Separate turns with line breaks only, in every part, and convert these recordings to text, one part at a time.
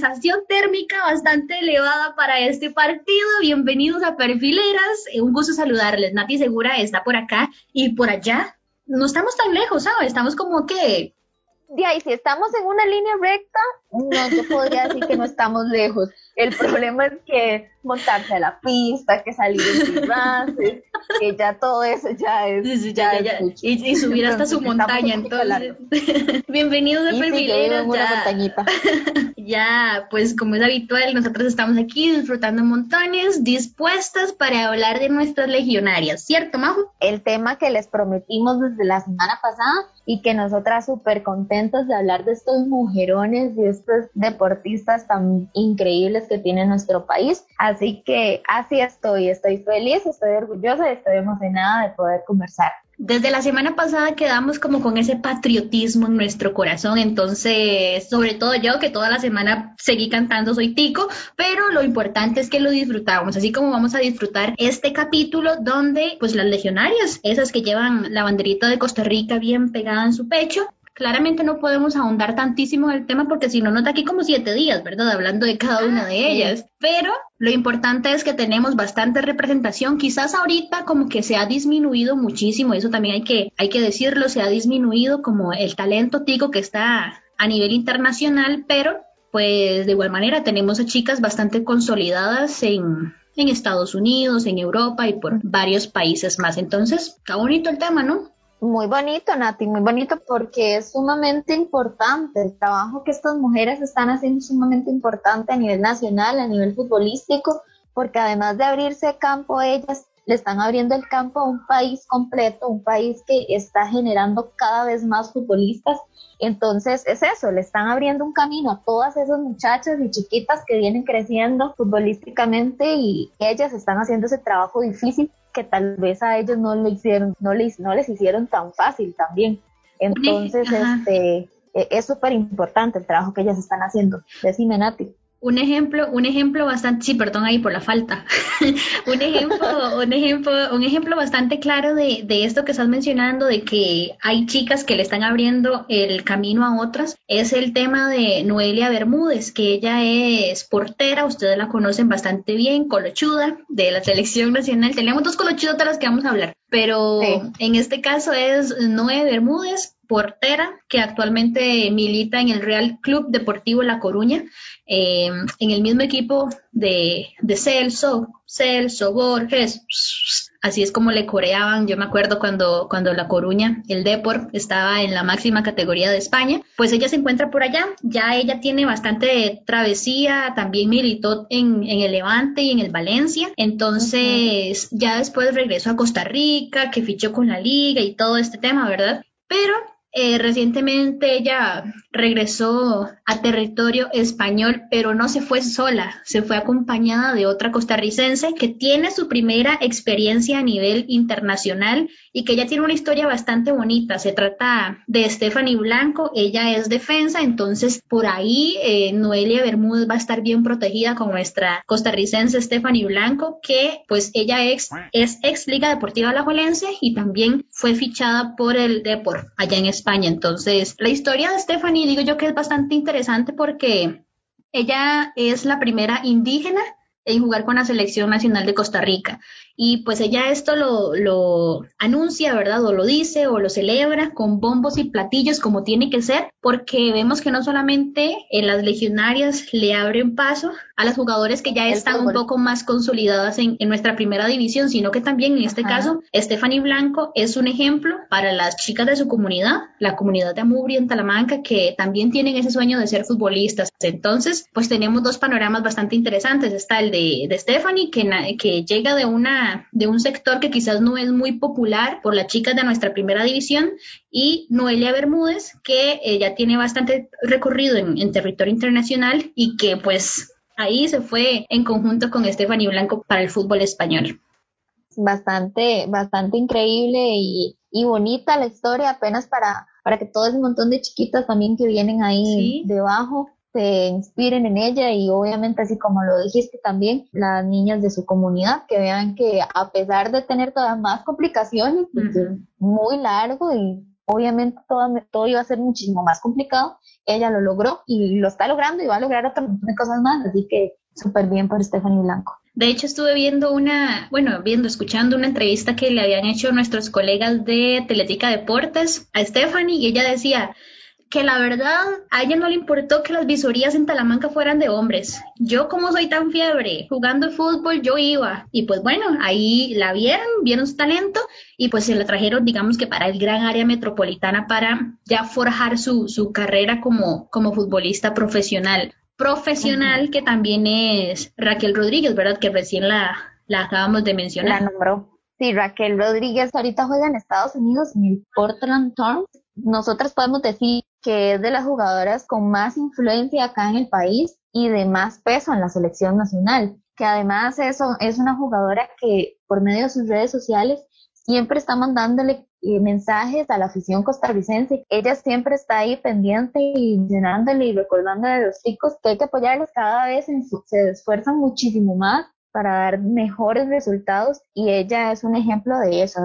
sensación térmica bastante elevada para este partido. Bienvenidos a Perfileras. Eh, Un gusto saludarles. Nati Segura está por acá y por allá. No estamos tan lejos, ¿sabes? Estamos como que...
De ahí, si estamos en una línea recta, no, yo podría decir que no estamos lejos. El problema es que montarse a la pista, que salir en clases, que ya todo eso ya es.
Sí, ya,
ya
ya. Y, y subir hasta su
Entonces,
montaña, entonces. Bienvenidos a
una
ya-
montañita.
Ya, pues como es habitual, nosotros estamos aquí disfrutando montones, dispuestas para hablar de nuestras legionarias, ¿cierto, Majo?
El tema que les prometimos desde la semana pasada y que nosotras súper contentas de hablar de estos mujerones y estos deportistas tan increíbles que tiene nuestro país. Así que así estoy, estoy feliz, estoy orgullosa y estoy emocionada de poder conversar.
Desde la semana pasada quedamos como con ese patriotismo en nuestro corazón, entonces, sobre todo yo que toda la semana seguí cantando Soy Tico, pero lo importante es que lo disfrutamos, así como vamos a disfrutar este capítulo donde pues las legionarias, esas que llevan la banderita de Costa Rica bien pegada en su pecho, Claramente no podemos ahondar tantísimo en el tema porque si no nos da aquí como siete días, ¿verdad? Hablando de cada una de
sí.
ellas. Pero lo importante es que tenemos bastante representación. Quizás ahorita como que se ha disminuido muchísimo, eso también hay que, hay que decirlo, se ha disminuido como el talento tico que está a nivel internacional, pero pues de igual manera tenemos a chicas bastante consolidadas en, en Estados Unidos, en Europa y por varios países más. Entonces, está bonito el tema, ¿no?
Muy bonito, Nati, muy bonito porque es sumamente importante. El trabajo que estas mujeres están haciendo sumamente importante a nivel nacional, a nivel futbolístico, porque además de abrirse campo ellas, le están abriendo el campo a un país completo, un país que está generando cada vez más futbolistas. Entonces es eso, le están abriendo un camino a todas esas muchachas y chiquitas que vienen creciendo futbolísticamente y ellas están haciendo ese trabajo difícil que tal vez a ellos no lo hicieron, no les, no les hicieron tan fácil también. Entonces, este, e- es súper importante el trabajo que ellas están haciendo. Decime, Nati.
Un ejemplo, un ejemplo bastante, sí, perdón ahí por la falta. un ejemplo, un ejemplo, un ejemplo bastante claro de, de esto que estás mencionando, de que hay chicas que le están abriendo el camino a otras, es el tema de Noelia Bermúdez, que ella es portera, ustedes la conocen bastante bien, colochuda, de la selección nacional. Tenemos dos colochudas de las que vamos a hablar, pero
Sí.
en este caso es Noé Bermúdez, portera, que actualmente milita en el Real Club Deportivo La Coruña eh, en el mismo equipo de, de Celso, Celso Borges, así es como le coreaban, yo me acuerdo cuando, cuando La Coruña, el Depor, estaba en la máxima categoría de España, pues ella se encuentra por allá, ya ella tiene bastante travesía, también militó en, en el Levante y en el Valencia, entonces ya después regresó a Costa Rica, que fichó con la liga y todo este tema, ¿verdad? Pero eh, recientemente ella regresó a territorio español, pero no se fue sola, se fue acompañada de otra costarricense que tiene su primera experiencia a nivel internacional y que ya tiene una historia bastante bonita. Se trata de Stephanie Blanco, ella es defensa, entonces por ahí eh, Noelia Bermúdez va a estar bien protegida con nuestra costarricense Stephanie Blanco, que pues ella es ex Liga Deportiva Alajuelense y también fue fichada por el Depor allá en España. Entonces, la historia de Stephanie digo yo que es bastante interesante porque ella es la primera indígena en jugar con la selección nacional de Costa Rica. Y pues ella esto lo, lo anuncia, ¿verdad? O lo dice o lo celebra con bombos y platillos como tiene que ser, porque vemos que no solamente en las legionarias le abren paso a las jugadores que ya
El
están un poco más consolidadas en, en nuestra primera división, sino que también en este
Ajá.
caso, Stephanie Blanco es un ejemplo para las chicas de su comunidad, la comunidad de Amubri en Talamanca, que también tienen ese sueño de ser futbolistas. Entonces, pues tenemos dos panoramas bastante interesantes. Está el el de, de Stephanie, que, que llega de, una, de un sector que quizás no es muy popular por las chicas de nuestra primera división, y Noelia Bermúdez, que eh, ya tiene bastante recorrido en, en territorio internacional y que pues ahí se fue en conjunto con Stephanie Blanco para el fútbol español.
Bastante, bastante increíble y, y bonita la historia, apenas para, para que todo ese montón de chiquitas también que vienen ahí debajo se inspiren en ella y obviamente así como lo dijiste también las niñas de su comunidad que vean que a pesar de tener todas más complicaciones muy largo y obviamente todo, todo iba a ser muchísimo más complicado ella lo logró y lo está logrando y va a lograr otras cosas más así que súper bien por Stephanie Blanco.
De hecho, estuve viendo una, bueno, viendo, escuchando una entrevista que le habían hecho nuestros colegas de Teletica Deportes a Stephanie y ella decía que la verdad a ella no le importó que las visorías en Talamanca fueran de hombres. Yo como soy tan fiebre, jugando fútbol yo iba y pues bueno, ahí la vieron, vieron su talento y pues se la trajeron digamos que para el gran área metropolitana para ya forjar su, su carrera como, como futbolista profesional profesional que también es Raquel Rodríguez, ¿verdad? Que recién la, la acabamos de mencionar.
La nombró. Sí, Raquel Rodríguez ahorita juega en Estados Unidos en el Portland Thorns. Nosotras podemos decir que es de las jugadoras con más influencia acá en el país y de más peso en la selección nacional. Que además es una jugadora que por medio de sus redes sociales siempre está mandándole mensajes a la afición costarricense. Ella siempre está ahí pendiente y mencionándole y recordándole a los chicos que hay que apoyarlos cada vez, en se esfuerzan muchísimo más para dar mejores resultados y ella es un ejemplo de eso.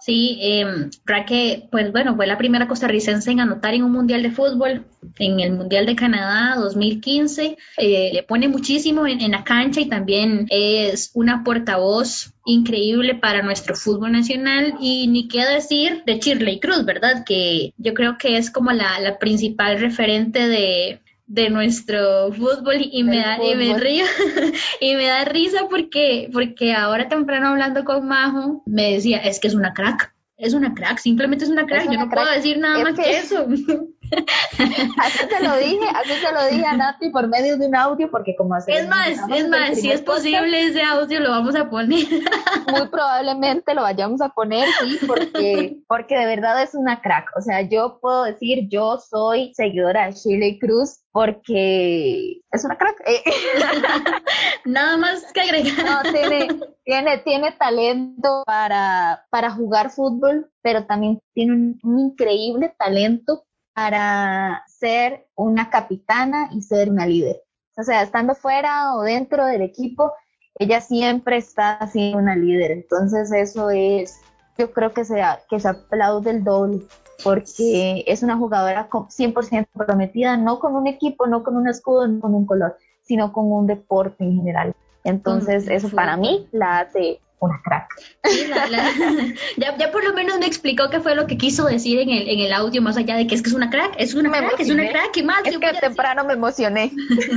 Sí, eh, Raque, pues bueno, fue la primera costarricense en anotar en un mundial de fútbol, en el Mundial de Canadá 2015. Eh, le pone muchísimo en, la cancha y también es una portavoz increíble para nuestro fútbol nacional y ni qué decir de Shirley Cruz, ¿verdad? Que yo creo que es como la principal referente de, de nuestro fútbol y me da y me río y me da risa porque porque ahora temprano hablando con Majo me decía es que es una crack es una crack simplemente es una crack yo no puedo decir nada más que eso
así se lo dije, así se lo dije a Nati por medio de un audio, porque como hace
Es más, es más, si es posible ese audio lo vamos a poner.
Muy probablemente lo vayamos a poner, sí, porque, porque de verdad es una crack. O sea, yo puedo decir, yo soy seguidora de Shirley Cruz porque es una crack. Eh.
Nada más que agregar.
No, tiene, tiene, tiene talento para, para jugar fútbol, pero también tiene un increíble talento para ser una capitana y ser una líder. O sea, estando fuera o dentro del equipo, ella siempre está siendo una líder. Entonces eso es, yo creo que se, que se aplaude el doble, porque es una jugadora 100% comprometida, no con un equipo, no con un escudo, no con un color, sino con un deporte en general. Entonces eso para mí la hace una crack.
ya, ya, por lo menos me explicó qué fue lo que quiso decir en el, en el audio, más allá de que es que es una crack, es una crack, es una crack, ¿qué más?
Es que temprano me emocioné.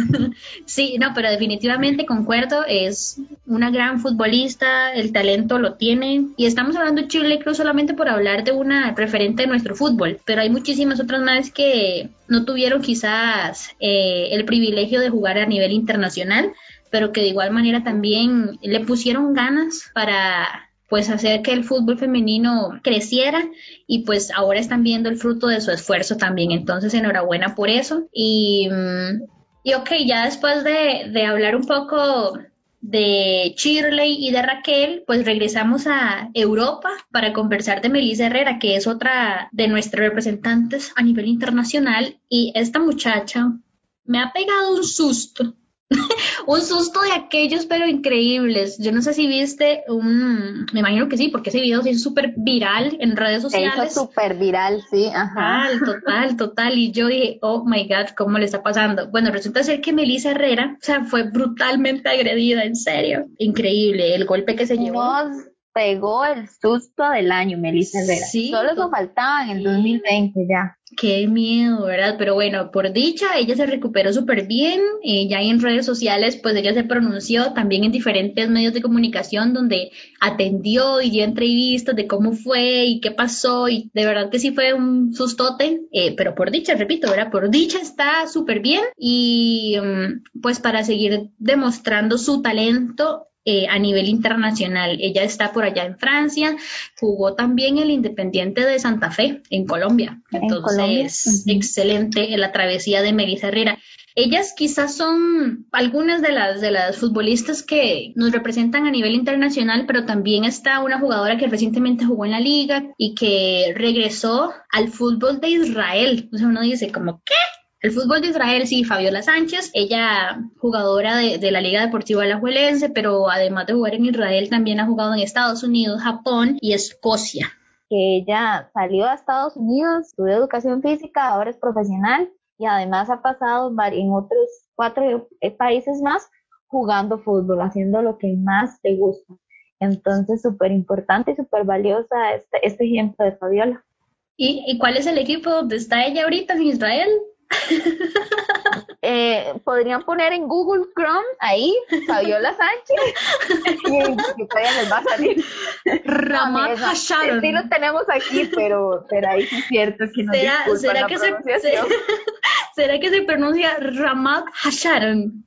sí, no, pero definitivamente concuerdo, es una gran futbolista, el talento lo tiene, y estamos hablando de Chile Cruz solamente por hablar de una referente de nuestro fútbol, pero hay muchísimas otras más que no tuvieron quizás eh, el privilegio de jugar a nivel internacional, pero que de igual manera también le pusieron ganas para pues hacer que el fútbol femenino creciera y pues ahora están viendo el fruto de su esfuerzo también. Entonces, enhorabuena por eso. Y, mm, y ok, ya después de, de hablar un poco de Shirley y de Raquel, pues regresamos a Europa para conversar de Melissa Herrera, que es otra de nuestras representantes a nivel internacional. Y esta muchacha me ha pegado un susto un susto de aquellos, pero increíbles. Yo no sé si viste un, me imagino que sí, porque ese video se hizo súper viral en redes sociales.
Se súper viral, sí,
ajá. Total, total, total. Y yo dije, oh my God, ¿cómo le está pasando? Bueno, resulta ser que Melissa Herrera, o sea, fue brutalmente agredida, en serio. Increíble el golpe que se llevó.
pegó el susto del año, Melissa Herrera.
Sí,
Solo eso faltaba en el
sí.
2020 ya.
Qué miedo, ¿verdad? Pero bueno, por dicha, ella se recuperó súper bien. eh, ya en redes sociales, pues ella se pronunció también en diferentes medios de comunicación donde atendió y dio entrevistas de cómo fue y qué pasó. Y de verdad que sí fue un sustote, eh, pero por dicha, repito, ¿verdad? Por dicha está súper bien. Y mm, pues para seguir demostrando su talento. Eh, a nivel internacional. Ella está por allá en Francia, jugó también el Independiente de Santa Fe en Colombia.
En
Entonces,
Colombia,
excelente en la travesía de Melissa Herrera. Ellas quizás son algunas de las de las futbolistas que nos representan a nivel internacional, pero también está una jugadora que recientemente jugó en la liga y que regresó al fútbol de Israel. O sea, uno dice como, ¿qué? El fútbol de Israel, sí, Fabiola Sánchez, ella jugadora de, de la Liga Deportiva Alajuelense, pero además de jugar en Israel, también ha jugado en Estados Unidos, Japón y Escocia.
Que ella salió a Estados Unidos, estudió educación física, ahora es profesional y además ha pasado en otros cuatro eh, países más jugando fútbol, haciendo lo que más le gusta. Entonces, súper importante y súper valiosa este, este ejemplo de Fabiola.
¿Y, ¿Y cuál es el equipo donde está ella ahorita en Israel?
Eh, podrían poner en Google Chrome ahí Fabiola Sánchez y en Wikipedia les va a salir.
Ramat
No,
Hasharon.
Sí lo tenemos aquí, pero, pero ahí sí es cierto que nos
¿Será, será
la
que se,
pronunciación.
¿Será que se pronuncia Ramat Hasharon?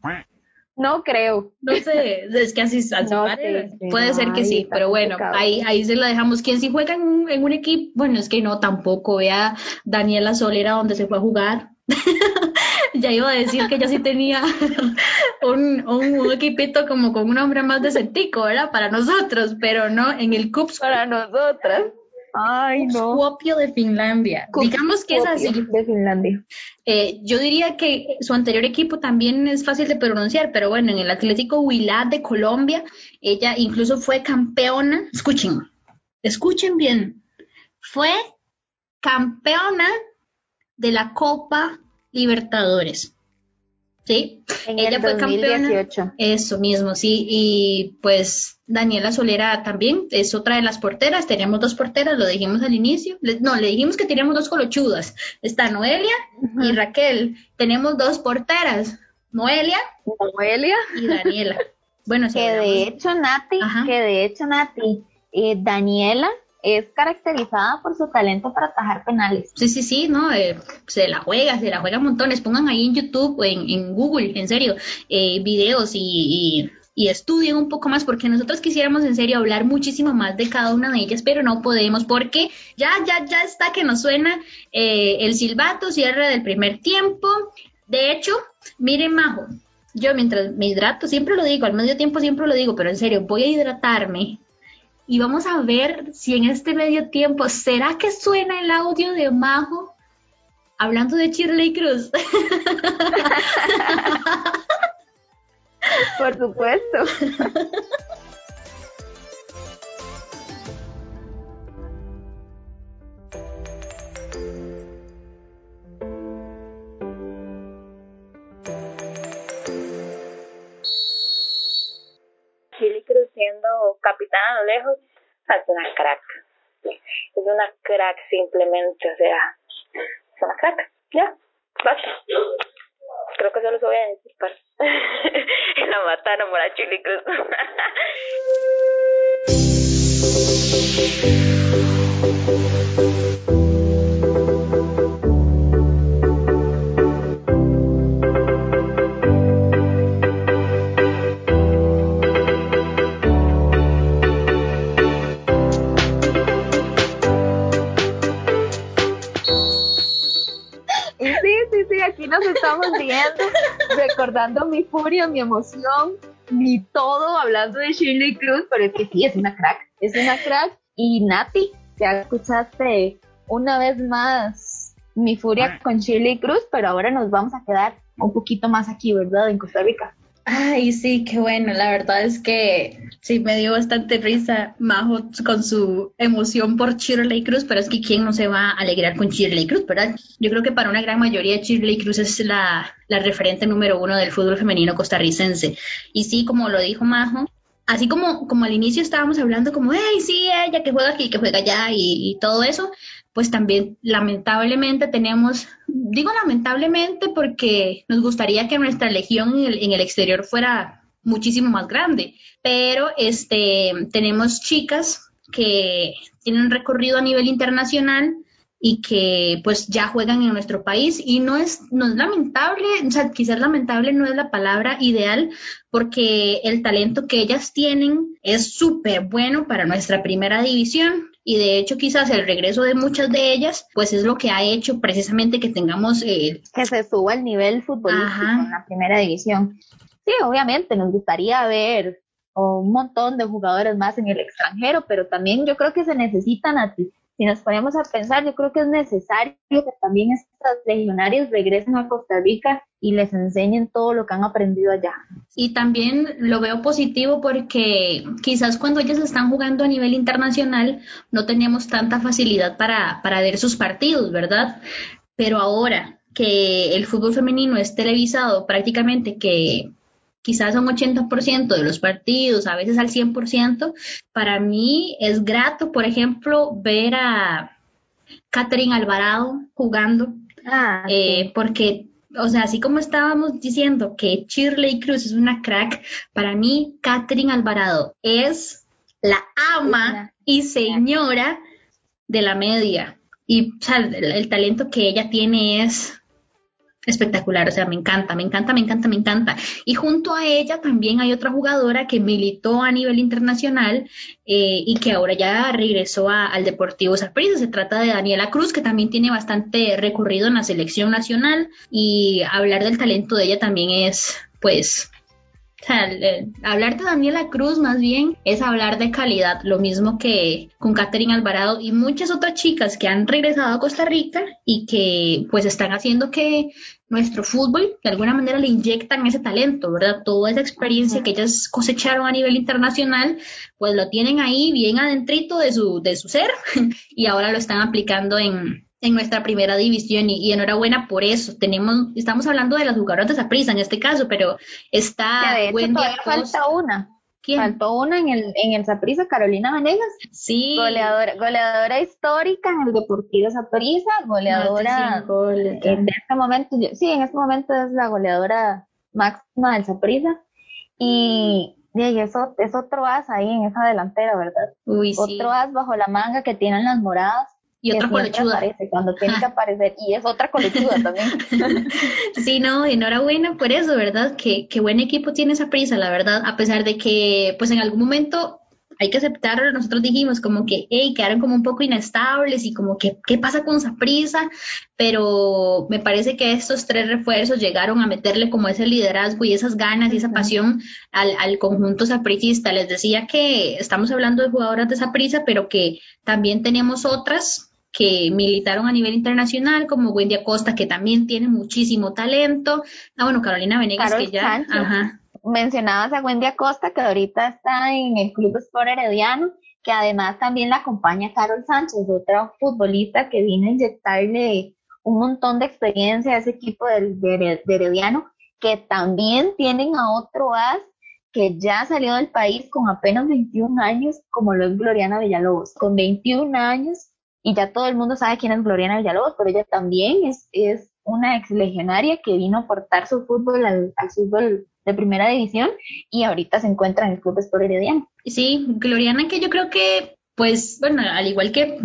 No creo.
No sé, es que así, así
No
parece.
sé, sí,
Puede
no,
ser que sí, pero bueno,
complicado.
ahí, ahí se lo dejamos. Quien sí juega en un, en un equipo, bueno, es que no, tampoco. Vea Daniela Solera donde se fue a jugar. ya iba a decir que ella sí tenía un, un, un equipito como con un nombre más decentico, ¿verdad? Para nosotros, pero no, en el CUPS
Para nosotras. Ay, no.
Kuopio de Finlandia. Digamos que es así.
De Finlandia.
Eh, yo diría que su anterior equipo también es fácil de pronunciar, pero bueno, en el Atlético Huila de Colombia, ella incluso fue campeona, escuchen, escuchen bien, fue campeona de la Copa Libertadores. ¿Sí?
En
Ella
el
fue campeona.
2018.
Eso mismo, sí. Y pues Daniela Solera también es otra de las porteras. Teníamos dos porteras, lo dijimos al inicio. Le- no, le dijimos que teníamos dos colochudas. Está Noelia y Raquel. Tenemos dos porteras, Noelia
Noelia.
y Daniela. Bueno,
Que de hecho, Nati,
Ajá.
que de hecho, Nati, eh, Daniela es caracterizada por su talento para atajar penales.
Sí, sí, sí, no, eh, se la juega, se la juega montones. Pongan ahí en YouTube o en, en Google, en serio, eh, videos y, y, y estudien un poco más porque nosotros quisiéramos en serio hablar muchísimo más de cada una de ellas, pero no podemos porque ya, ya, ya está que nos suena eh, el silbato, cierre del primer tiempo. De hecho, miren, Majo, yo mientras me hidrato, siempre lo digo, al medio tiempo siempre lo digo, pero en serio, voy a hidratarme y vamos a ver si en este medio tiempo, ¿será que suena el audio de Majo hablando de Shirley Cruz?
Por supuesto.
lejos, es una crack. Es una crack simplemente, o sea, es una crack. Ya, basta. Creo que solo se voy a decir para. la mataron por a Chile
recordando mi furia, mi emoción, mi todo, hablando de Shirley Cruz, pero es que sí, es una crack, es una crack. Y Nati, ya escuchaste una vez más mi furia con Shirley Cruz, pero ahora nos vamos a quedar un poquito más aquí, ¿verdad? En Costa Rica.
Ay, sí, qué bueno. La verdad es que sí me dio bastante risa Majo con su emoción por Shirley Cruz, pero es que quién no se va a alegrar con Shirley Cruz, ¿verdad? Yo creo que para una gran mayoría Shirley Cruz es la, la referente número uno del fútbol femenino costarricense. Y sí, como lo dijo Majo, así como, como al inicio estábamos hablando como, hey, sí, ella que juega aquí, que juega allá y, todo eso, pues también lamentablemente tenemos, digo lamentablemente porque nos gustaría que nuestra legión en el, en el exterior fuera muchísimo más grande, pero este, tenemos chicas que tienen recorrido a nivel internacional y que pues ya juegan en nuestro país. Y no es, no es lamentable, o sea, quizás lamentable no es la palabra ideal porque el talento que ellas tienen es súper bueno para nuestra primera división. Y de hecho quizás el regreso de muchas de ellas pues es lo que ha hecho precisamente que tengamos
eh, que se suba el nivel futbolístico en la primera división. Sí, obviamente nos gustaría ver un montón de jugadores más en el extranjero, pero también yo creo que se necesitan a si nos ponemos a pensar, yo creo que es necesario que también estas legionarios regresen a Costa Rica y les enseñen todo lo que han aprendido allá.
Y también lo veo positivo porque quizás cuando ellas están jugando a nivel internacional no teníamos tanta facilidad para, para ver sus partidos, ¿verdad? Pero ahora que el fútbol femenino es televisado prácticamente que quizás un 80% de los partidos, a veces al 100%, para mí es grato, por ejemplo, ver a Catherine Alvarado jugando, ah, eh, porque, o sea, así como estábamos diciendo que Shirley Cruz es una crack, para mí Catherine Alvarado es la ama y señora de la media. Y o sea, el talento que ella tiene es espectacular, o sea, me encanta, me encanta, me encanta, me encanta. Y junto a ella también hay otra jugadora que militó a nivel internacional eh, y que ahora ya regresó al Deportivo Saprissa. Se trata de Daniela Cruz, que también tiene bastante recorrido en la selección nacional y hablar del talento de ella también es, pues, o sea, hablar de Daniela Cruz más bien es hablar de calidad, lo mismo que con Catherine Alvarado y muchas otras chicas que han regresado a Costa Rica y que pues están haciendo que nuestro fútbol de alguna manera le inyectan ese talento, ¿verdad? Toda esa experiencia que ellas cosecharon a nivel internacional, pues lo tienen ahí bien adentrito de su, de su ser y ahora lo están aplicando en, en nuestra primera división y, enhorabuena por eso. Tenemos, estamos hablando de las jugadoras de Saprissa en este caso, pero está
de falta una. Faltó una en el en el Saprissa, Carolina Vanegas.
Sí.
Goleadora, goleadora histórica en el Deportivo Saprissa, goleadora en este momento, sí, en este momento es la goleadora máxima del Saprissa y y eso es otro as ahí en esa delantera, ¿verdad?
Uy,
otro as bajo la manga que tienen las moradas
y otra colochuda.
Aparece cuando tiene que aparecer. Y es otra colochuda también.
sí, no, enhorabuena por eso, ¿verdad? Qué, qué buen equipo tiene esa prisa, la verdad. A pesar de que, pues en algún momento hay que aceptarlo, nosotros dijimos como que, hey, quedaron como un poco inestables y como que, ¿qué pasa con esa prisa? Pero me parece que estos tres refuerzos llegaron a meterle como ese liderazgo y esas ganas y esa pasión al, al conjunto sapricista. Les decía que estamos hablando de jugadoras de esa prisa, pero que también tenemos otras que militaron a nivel internacional, como Wendy Acosta, que también tiene muchísimo talento. Ah, bueno, Carolina Venegas, que ya. Ajá.
Mencionabas a Wendy Acosta, que ahorita está en el Club Sport Herediano, que además también la acompaña Carol Sánchez, otra futbolista que vino a inyectarle un montón de experiencia a ese equipo de, de, Herediano, que también tienen a otro as que ya salió del país con apenas 21 años, como lo es Gloriana Villalobos. Con 21 años y ya todo el mundo sabe quién es Gloriana Villalobos, pero ella también es, es una ex legionaria que vino a aportar su fútbol al, fútbol de primera división y ahorita se encuentra en el Club Sport Herediano.
Sí, Gloriana que yo creo que, pues, bueno, al igual que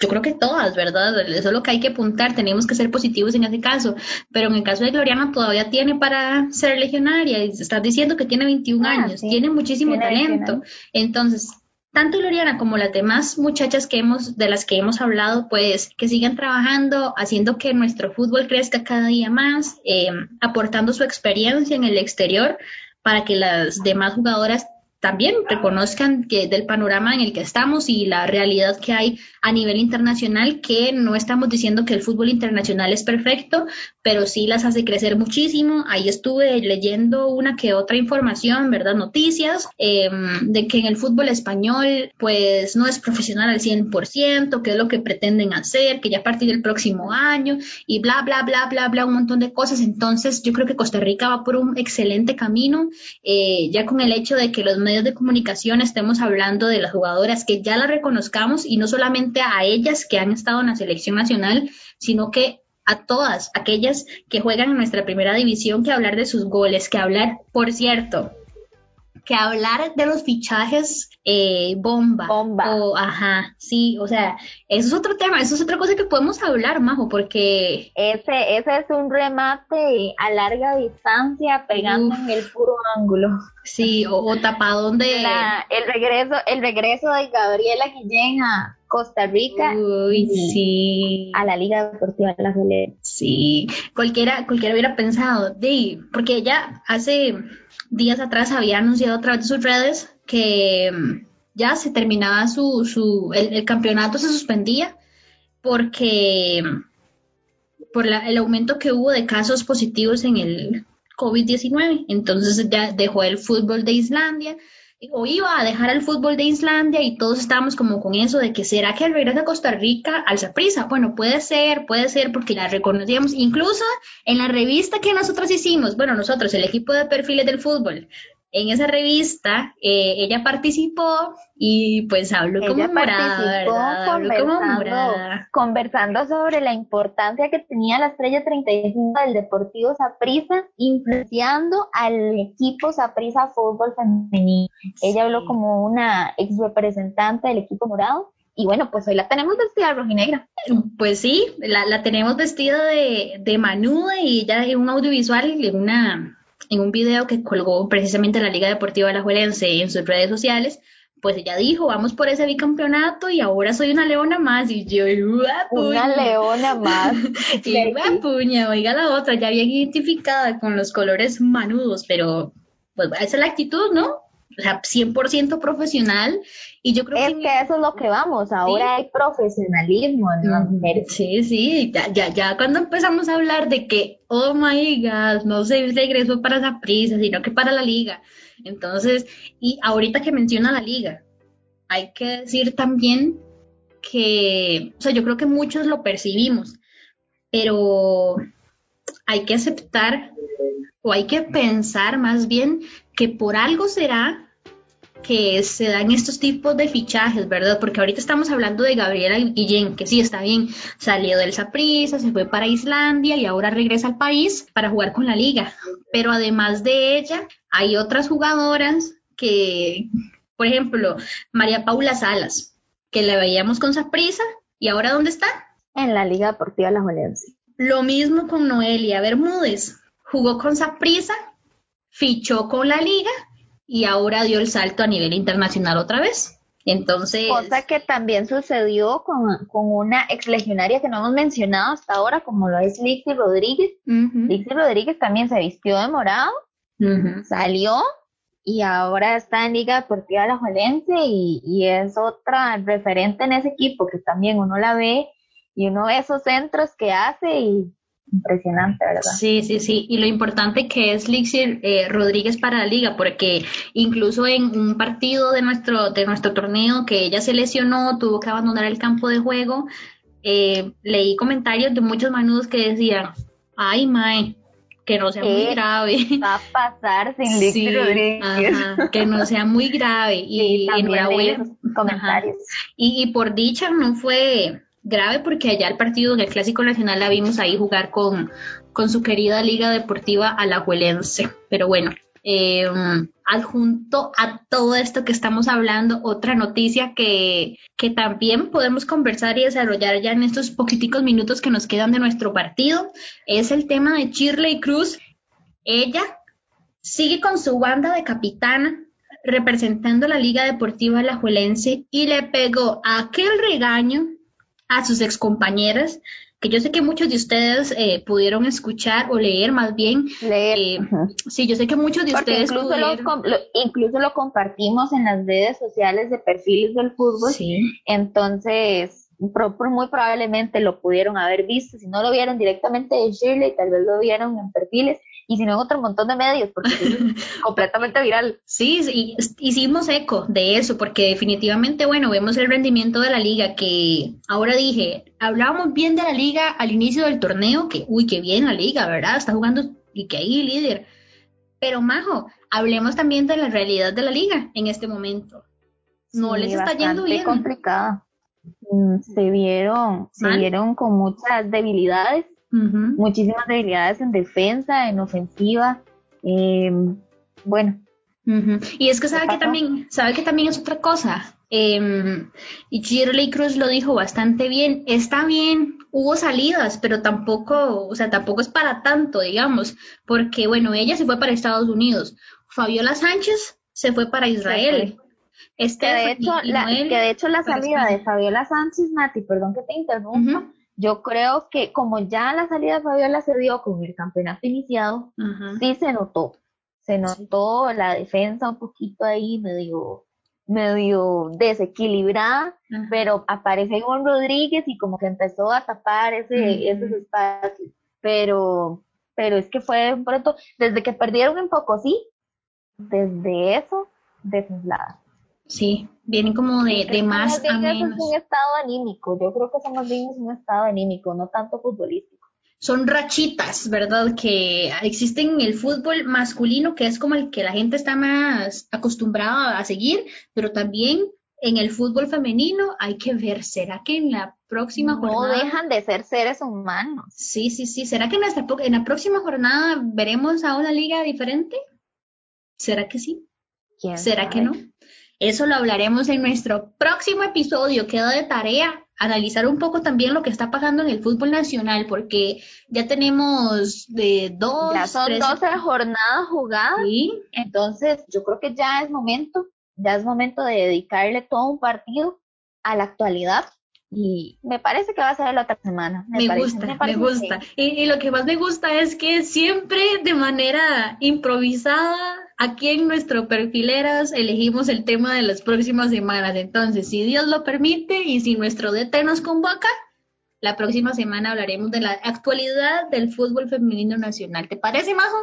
yo creo que todas, ¿verdad? Eso es lo que hay que apuntar, tenemos que ser positivos en ese caso, pero en el caso de Gloriana todavía tiene para ser legionaria, y estás diciendo que tiene 21 ah, años, tiene muchísimo talento, entonces tanto Gloriana como las demás muchachas que hemos, de las que hemos hablado, pues que sigan trabajando, haciendo que nuestro fútbol crezca cada día más, eh, aportando su experiencia en el exterior para que las demás jugadoras también reconozcan que del panorama en el que estamos y la realidad que hay a nivel internacional, que no estamos diciendo que el fútbol internacional es perfecto, pero sí las hace crecer muchísimo. Ahí estuve leyendo una que otra información, ¿verdad? Noticias em, de que en el fútbol español pues no es profesional al 100%, que es lo que pretenden hacer, que ya a partir del próximo año y bla, bla, bla, bla, bla, un montón de cosas. Entonces yo creo que Costa Rica va por un excelente camino, eh, ya con el hecho de que los medios medios de comunicación estemos hablando de las jugadoras que ya las reconozcamos y no solamente a ellas que han estado en la selección nacional, sino que a todas aquellas que juegan en nuestra primera división, que hablar de sus goles, que hablar, por cierto, que hablar de los fichajes eh, bomba.
Bomba.
O, ajá, sí, o sea, eso es otro tema, eso es otra cosa que podemos hablar, Majo, porque...
Ese, ese es un remate a larga distancia pegando en el puro ángulo.
Sí, o, o tapadón de...
La- el regreso, el regreso de Gabriela Guillén a Costa Rica
Uy, sí.
a la Liga Deportiva de la Julieta.
Sí, cualquiera, cualquiera hubiera pensado, de, porque ella hace días atrás había anunciado a través de sus redes que mm, ya se terminaba su, su el, campeonato se suspendía porque mm, por la- el aumento que hubo de casos positivos en el COVID-19. Entonces ya dejó el fútbol de Islandia o iba a dejar el fútbol de Islandia y todos estábamos como con eso de que será que regresa a Costa Rica alza prisa. Bueno, puede ser, puede ser porque la reconocíamos incluso en la revista que nosotros hicimos, bueno, nosotros, el equipo de perfiles del fútbol. En esa revista eh, ella participó y pues habló como
Ella
como
conversando,
morada.
conversando sobre la importancia que tenía la estrella 35 del Deportivo Saprissa, influenciando al equipo Saprissa Fútbol Femenino. Ella habló como una ex representante del equipo morado. Y bueno, pues hoy la tenemos vestida rojinegra.
Pues sí, la, la tenemos vestida de, de manuda y ya en un audiovisual, en una, en un video que colgó precisamente la Liga Deportiva Alajuelense en sus redes sociales, pues ella dijo, vamos por ese bicampeonato y ahora soy una leona más. Y yo, ¡ua,
Una leona más.
Y ¡ua, puña! Oiga la otra, ya bien identificada con los colores manudos, pero pues esa es la actitud, ¿no? O sea, 100% profesional. Y yo creo
Es que eso es lo que vamos. Ahora hay profesionalismo en las mujeres.
Sí, sí, ya, ya, ya cuando empezamos a hablar de que, oh my God, no se regresó para esa prisa, sino que para la liga. Entonces, y ahorita que menciona la liga, hay que decir también que, o sea, yo creo que muchos lo percibimos, pero hay que aceptar o hay que pensar más bien que por algo será que se dan estos tipos de fichajes, ¿verdad? Porque ahorita estamos hablando de Gabriela Guillén, que sí está bien, salió del Saprissa, se fue para Islandia y ahora regresa al país para jugar con la liga. Pero además de ella, hay otras jugadoras que, por ejemplo, María Paula Salas, que la veíamos con Saprissa y ahora ¿dónde está?
En la Liga Deportiva La Juelense.
Lo mismo con Noelia Bermúdez, jugó con Saprissa, fichó con la liga y ahora dio el salto a nivel internacional otra vez. Entonces,
Cosa que también sucedió con, con una ex legionaria que no hemos mencionado hasta ahora, como lo es Lixi Rodríguez.
Ujú,
Lixi Rodríguez también se vistió de morado, salió y ahora está en Liga Deportiva La Juelense y, y es otra referente en ese equipo que también uno la ve y uno ve esos centros que hace y impresionante, ¿verdad?
Sí, sí, sí. Y lo importante que es Lixir eh, Rodríguez para la liga, porque incluso en un partido de nuestro, de nuestro torneo que ella se lesionó, tuvo que abandonar el campo de juego, eh, leí comentarios de muchos manudos que decían, ay, mae, que no sea muy
¿Qué
grave.
Va a pasar sin Lixi
Sí,
Rodríguez.
ajá, que no sea muy grave.
Sí,
Y
leí
enhorabuena.
comentarios.
Y, y por dicha no fue grave porque allá el partido del Clásico Nacional la vimos ahí jugar con, con su querida Liga Deportiva Alajuelense. Pero bueno, eh, adjunto a todo esto que estamos hablando, otra noticia que, que también podemos conversar y desarrollar ya en estos poquiticos minutos que nos quedan de nuestro partido es el tema de Shirley Cruz. Ella sigue con su banda de capitana representando la Liga Deportiva Alajuelense y le pegó aquel regaño a sus excompañeras que yo sé que muchos de ustedes eh, pudieron escuchar o leer más bien.
Leer.
eh, sí, yo sé que muchos de
Porque
ustedes
incluso,
pudieron-
lo, incluso lo compartimos en las redes sociales de perfiles del fútbol.
Sí.
Entonces, pro- muy probablemente lo pudieron haber visto. Si no lo vieron directamente de Shirley, tal vez lo vieron en perfiles. Y si no, en otro montón de medios, porque es completamente viral.
Sí, sí, hicimos eco de eso, porque definitivamente, bueno, vemos el rendimiento de la liga, que ahora dije, hablábamos bien de la liga al inicio del torneo, que, uy, qué bien la liga, ¿verdad? Está jugando y que ahí líder. Pero Majo, hablemos también de la realidad de la liga en este momento. No les está yendo bien.
complicada. Mm, se vieron, se vieron con muchas debilidades, muchísimas debilidades en defensa, en ofensiva. Em, bueno.
Y es que sabe que también, sabe que también es otra cosa. Eh, y Shirley Cruz lo dijo bastante bien. Está bien, hubo salidas, pero tampoco, o sea, tampoco es para tanto, digamos, porque bueno, ella se fue para Estados Unidos. Fabiola Sánchez se fue para Israel.
Este que, de hecho, la, que de hecho la salida de Fabiola Sánchez, Nati, perdón que te interrumpa, yo creo que como ya la salida de Fabiola se dio con el campeonato iniciado, sí se notó, se notó la defensa un poquito ahí medio medio desequilibrada, pero aparece Ivonne Rodríguez y como que empezó a tapar ese, esos espacios. Pero, pero es que fue pronto, desde que perdieron en poco, sí, desde eso, desinflada.
Sí, vienen como de, de más a menos.
Es un estado anímico, yo creo que son más bien un estado anímico, no tanto futbolístico
son rachitas, ¿verdad? Que existen en el fútbol masculino, que es como el que la gente está más acostumbrada a seguir, pero también en el fútbol femenino hay que ver, ¿será que en la próxima jornada...
No dejan de ser seres humanos.
Sí, sí, sí. ¿Será que en, nuestra, en la próxima jornada veremos a una liga diferente? ¿Será que sí? ¿Será que no? Eso lo hablaremos en nuestro próximo episodio. Queda de tarea analizar un poco también lo que está pasando en el fútbol nacional, porque ya tenemos de dos.
Ya son 12 jornadas jugadas.
Sí.
Entonces, yo creo que ya es momento, ya es momento de dedicarle todo un partido a la actualidad. Y me parece que va a ser la otra semana.
Me, gusta, me, gusta. Y, y lo que más me gusta es que siempre de manera improvisada aquí en nuestro perfileras elegimos el tema de las próximas semanas. Entonces, si Dios lo permite y si nuestro DT nos convoca, la próxima semana hablaremos de la actualidad del fútbol femenino nacional. ¿Te parece, Majo?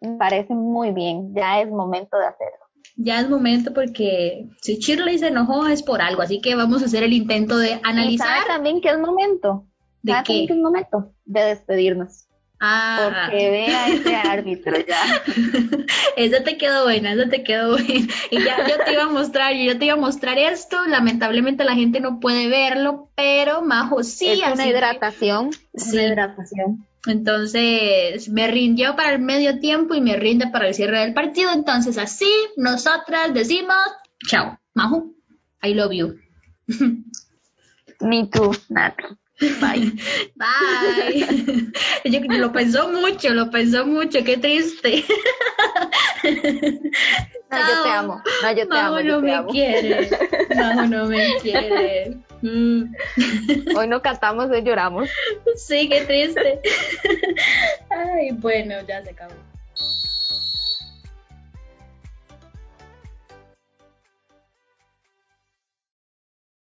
Me parece muy bien. Ya es momento de hacerlo.
Ya es momento porque si Shirley se enojó es por algo, así que vamos a hacer el intento de analizar.
¿Y también que es momento?
¿De qué?
que es momento de despedirnos.
Ah.
Porque vea ese árbitro ya.
Esa te quedó buena, esa te quedó buena. Y ya yo te iba a mostrar, yo te iba a mostrar esto. Lamentablemente la gente no puede verlo, pero Majo sí.
Es una hidratación.
Sí. hidratación. Entonces me rindió para el medio tiempo y me rinde para el cierre del partido. Entonces así nosotras decimos chao. Majo, I love you.
Me too, Nati. Bye.
Bye. Yo, lo pensó mucho, lo pensó mucho, qué triste.
No, yo te amo. No, yo te amo.
no me quiere. No, no me quiere. Mm.
Hoy no cantamos, hoy lloramos.
Sí, qué triste. Ay, bueno, ya se acabó.